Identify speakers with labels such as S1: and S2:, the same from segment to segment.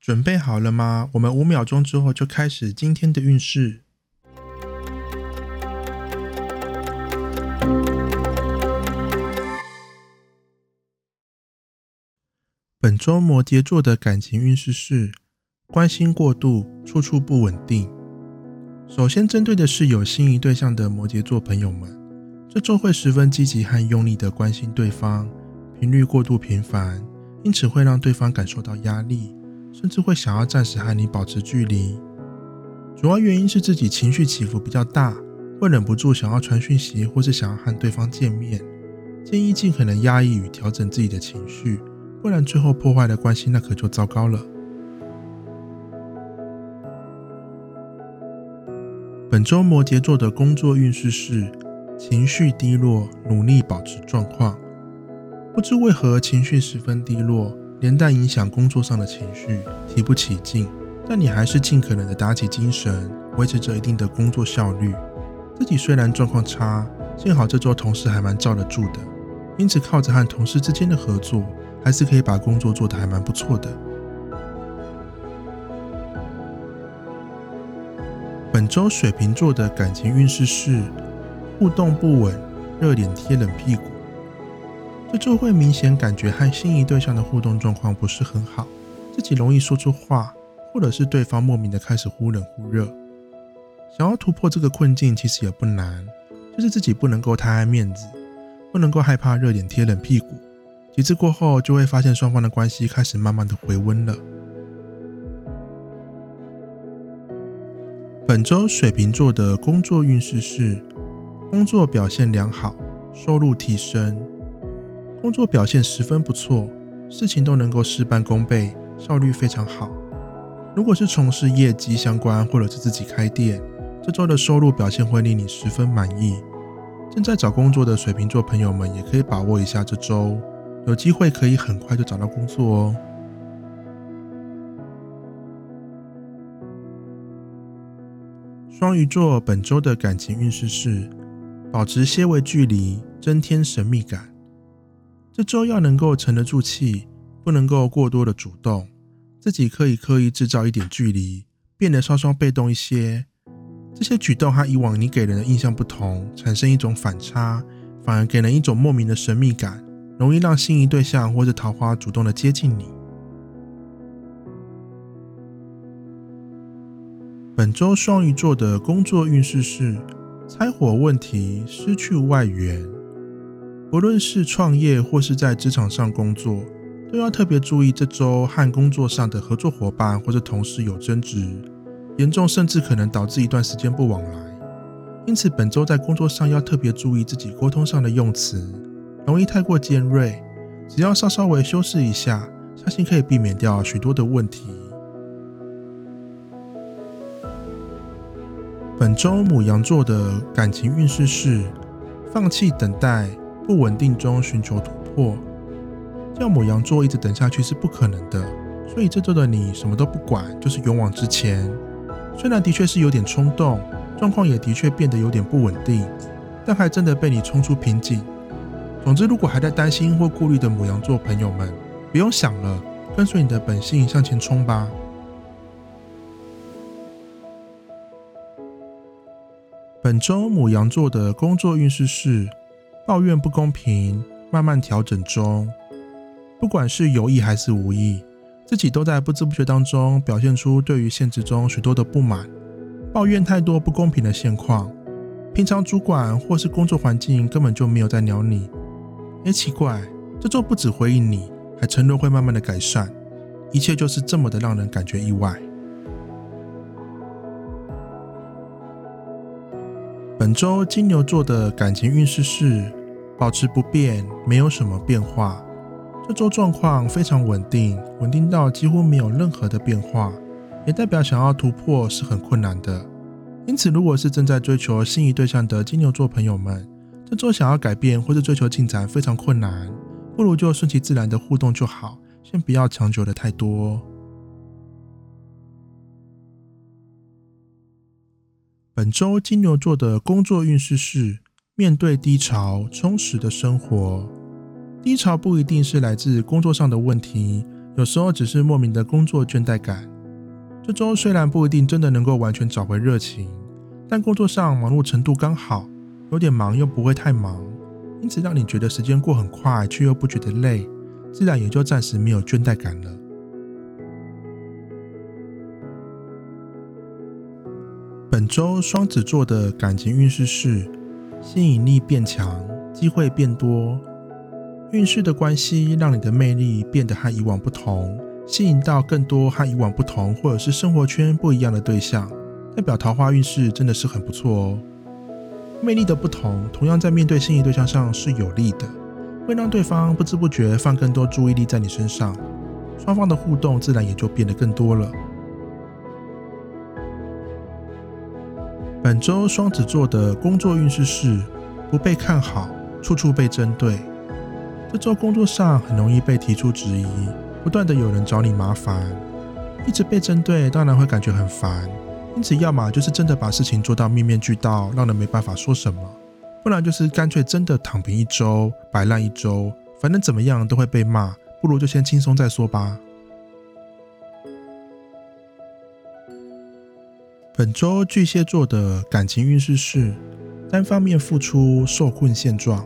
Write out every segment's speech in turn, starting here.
S1: 准备好了吗？我们五秒钟之后就开始今天的运势。本周摩羯座的感情运势是关心过度，处处不稳定。首先针对的是有心仪对象的摩羯座朋友们，这周会十分积极和用力的关心对方，频率过度频繁，因此会让对方感受到压力。甚至会想要暂时和你保持距离，主要原因是自己情绪起伏比较大，会忍不住想要传讯息，或是想要和对方见面。建议尽可能压抑与调整自己的情绪，不然最后破坏了关系，那可就糟糕了。本周摩羯座的工作运势是情绪低落，努力保持状况。不知为何情绪十分低落。连带影响工作上的情绪，提不起劲，但你还是尽可能的打起精神，维持着一定的工作效率。自己虽然状况差，幸好这周同事还蛮罩得住的，因此靠着和同事之间的合作，还是可以把工作做得还蛮不错的。本周水瓶座的感情运势是互动不稳，热脸贴冷屁股。这就会明显感觉和心仪对象的互动状况不是很好，自己容易说出话，或者是对方莫名的开始忽冷忽热。想要突破这个困境其实也不难，就是自己不能够太爱面子，不能够害怕热脸贴冷屁股。几次过后，就会发现双方的关系开始慢慢的回温了。本周水瓶座的工作运势是工作表现良好，收入提升。工作表现十分不错，事情都能够事半功倍，效率非常好。如果是从事业绩相关，或者是自己开店，这周的收入表现会令你十分满意。正在找工作的水瓶座朋友们，也可以把握一下这周，有机会可以很快就找到工作哦。双鱼座本周的感情运势是保持些微距离，增添神秘感。这周要能够沉得住气，不能够过多的主动，自己可以刻意制造一点距离，变得稍稍被动一些。这些举动和以往你给人的印象不同，产生一种反差，反而给人一种莫名的神秘感，容易让心仪对象或者桃花主动的接近你。本周双鱼座的工作运势是拆火问题，失去外援。不论是创业或是在职场上工作，都要特别注意这周和工作上的合作伙伴或者同事有争执，严重甚至可能导致一段时间不往来。因此，本周在工作上要特别注意自己沟通上的用词，容易太过尖锐。只要稍稍微修饰一下，相信可以避免掉许多的问题。本周母羊座的感情运势是放弃等待。不稳定中寻求突破，叫母羊座一直等下去是不可能的。所以这周的你什么都不管，就是勇往直前。虽然的确是有点冲动，状况也的确变得有点不稳定，但还真的被你冲出瓶颈。总之，如果还在担心或顾虑的母羊座朋友们，不用想了，跟随你的本性向前冲吧。本周母羊座的工作运势是。抱怨不公平，慢慢调整中。不管是有意还是无意，自己都在不知不觉当中表现出对于现实中许多的不满，抱怨太多不公平的现况。平常主管或是工作环境根本就没有在鸟你。哎，奇怪，这周不止回应你，还承诺会慢慢的改善。一切就是这么的让人感觉意外。本周金牛座的感情运势是。保持不变，没有什么变化。这周状况非常稳定，稳定到几乎没有任何的变化，也代表想要突破是很困难的。因此，如果是正在追求心仪对象的金牛座朋友们，这周想要改变或者追求进展非常困难，不如就顺其自然的互动就好，先不要强求的太多。本周金牛座的工作运势是面对低潮，充实的生活。低潮不一定是来自工作上的问题，有时候只是莫名的工作倦怠感。这周虽然不一定真的能够完全找回热情，但工作上忙碌程度刚好，有点忙又不会太忙，因此让你觉得时间过很快，却又不觉得累，自然也就暂时没有倦怠感了。本周双子座的感情运势是吸引力变强，机会变多。运势的关系让你的魅力变得和以往不同，吸引到更多和以往不同或者是生活圈不一样的对象，代表桃花运势真的是很不错哦。魅力的不同，同样在面对心仪对象上是有利的，会让对方不知不觉放更多注意力在你身上，双方的互动自然也就变得更多了。本周双子座的工作运势是不被看好，处处被针对。这周工作上很容易被提出质疑，不断的有人找你麻烦，一直被针对，当然会感觉很烦。因此，要么就是真的把事情做到面面俱到，让人没办法说什么；不然就是干脆真的躺平一周，摆烂一周，反正怎么样都会被骂，不如就先轻松再说吧。本周巨蟹座的感情运势是单方面付出，受困现状。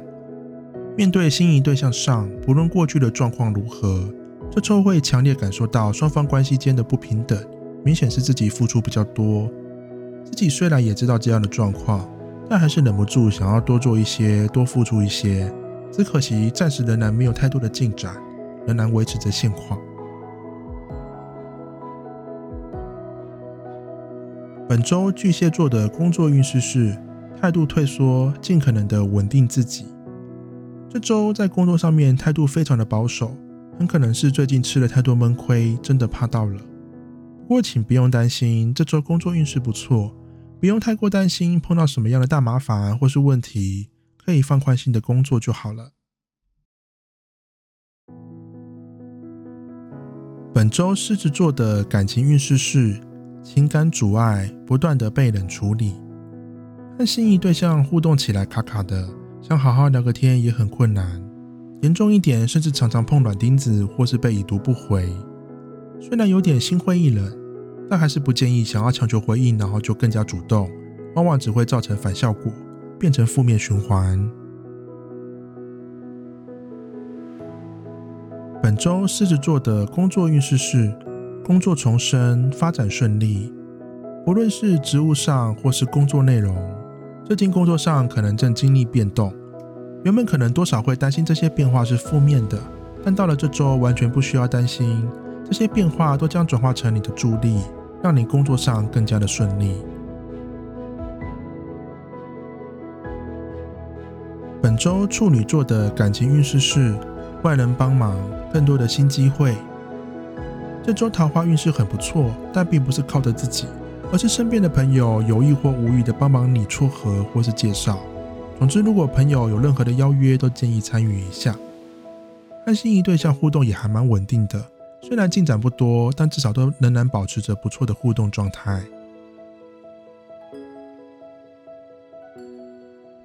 S1: 面对心仪对象上，不论过去的状况如何，这周会强烈感受到双方关系间的不平等，明显是自己付出比较多。自己虽然也知道这样的状况，但还是忍不住想要多做一些，多付出一些。只可惜暂时仍然没有太多的进展，仍然维持着现况。本周巨蟹座的工作运势是态度退缩，尽可能的稳定自己。这周在工作上面态度非常的保守，很可能是最近吃了太多闷亏，真的怕到了。不过请不用担心，这周工作运势不错，不用太过担心碰到什么样的大麻烦或是问题，可以放宽心的工作就好了。本周狮子座的感情运势是情感阻碍，不断的被冷处理，和心仪对象互动起来卡卡的。想好好聊个天也很困难，严重一点甚至常常碰软钉子或是被已读不回。虽然有点心灰意冷，但还是不建议想要强求回应，然后就更加主动，往往只会造成反效果，变成负面循环。本周狮子座的工作运势是工作重生，发展顺利，不论是职务上或是工作内容。最近工作上可能正经历变动，原本可能多少会担心这些变化是负面的，但到了这周完全不需要担心，这些变化都将转化成你的助力，让你工作上更加的顺利。本周处女座的感情运势是外人帮忙，更多的新机会。这周桃花运势很不错，但并不是靠着自己。而是身边的朋友有意或无意的帮忙你撮合或是介绍。总之，如果朋友有任何的邀约，都建议参与一下。和心仪对象互动也还蛮稳定的，虽然进展不多，但至少都仍然保持着不错的互动状态。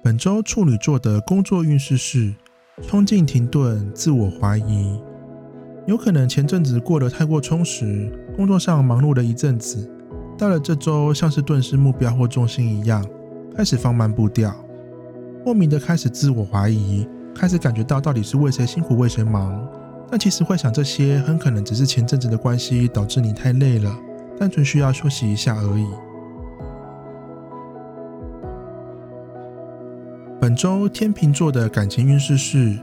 S1: 本周处女座的工作运势是冲劲停顿，自我怀疑。有可能前阵子过得太过充实，工作上忙碌了一阵子。到了这周，像是顿失目标或重心一样，开始放慢步调，莫名的开始自我怀疑，开始感觉到到底是为谁辛苦为谁忙。但其实会想这些，很可能只是前阵子的关系导致你太累了，单纯需要休息一下而已。本周天秤座的感情运势是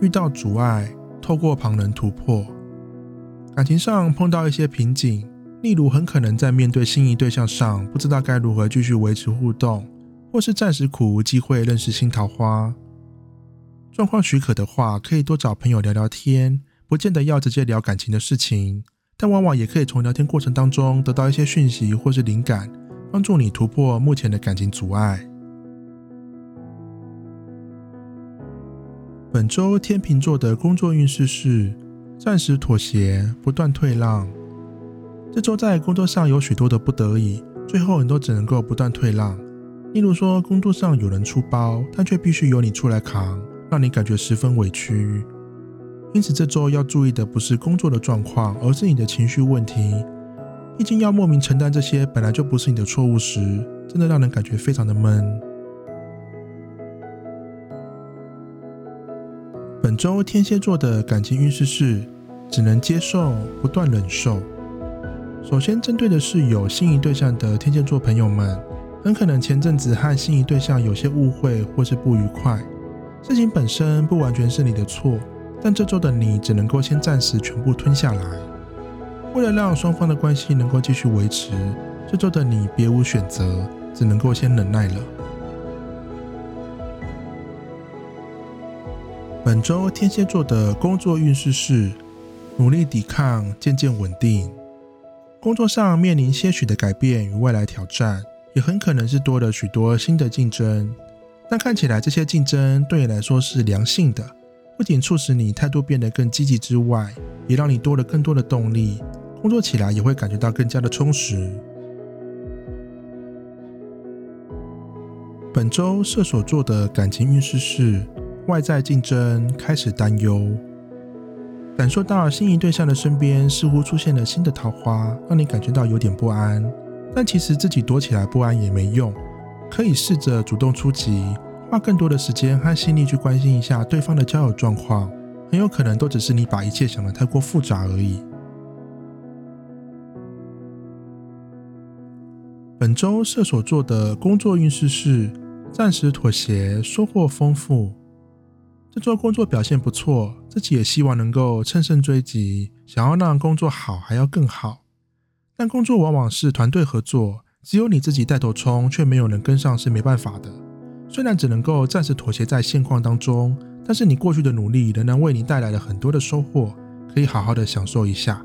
S1: 遇到阻碍，透过旁人突破，感情上碰到一些瓶颈。例如，很可能在面对心仪对象上，不知道该如何继续维持互动，或是暂时苦无机会认识新桃花。状况许可的话，可以多找朋友聊聊天，不见得要直接聊感情的事情，但往往也可以从聊天过程当中得到一些讯息或是灵感，帮助你突破目前的感情阻碍。本周天秤座的工作运势是暂时妥协，不断退让。这周在工作上有许多的不得已，最后你都只能够不断退让。例如说，工作上有人出包，但却必须由你出来扛，让你感觉十分委屈。因此，这周要注意的不是工作的状况，而是你的情绪问题。毕竟，要莫名承担这些本来就不是你的错误时，真的让人感觉非常的闷。本周天蝎座的感情运势是：只能接受，不断忍受。首先，针对的是有心仪对象的天蝎座朋友们，很可能前阵子和心仪对象有些误会或是不愉快。事情本身不完全是你的错，但这周的你只能够先暂时全部吞下来。为了让双方的关系能够继续维持，这周的你别无选择，只能够先忍耐了。本周天蝎座的工作运势是努力抵抗，渐渐稳定。工作上面临些许的改变与未来挑战，也很可能是多了许多新的竞争。但看起来这些竞争对你来说是良性的，不仅促使你态度变得更积极之外，也让你多了更多的动力，工作起来也会感觉到更加的充实。本周射手座的感情运势是外在竞争开始担忧。感受到心仪对象的身边似乎出现了新的桃花，让你感觉到有点不安。但其实自己躲起来不安也没用，可以试着主动出击，花更多的时间和心力去关心一下对方的交友状况。很有可能都只是你把一切想得太过复杂而已。本周射手座的工作运势是暂时妥协，收获丰富。这周工作表现不错，自己也希望能够乘胜追击，想要让工作好还要更好。但工作往往是团队合作，只有你自己带头冲，却没有人跟上是没办法的。虽然只能够暂时妥协在现况当中，但是你过去的努力仍然为你带来了很多的收获，可以好好的享受一下。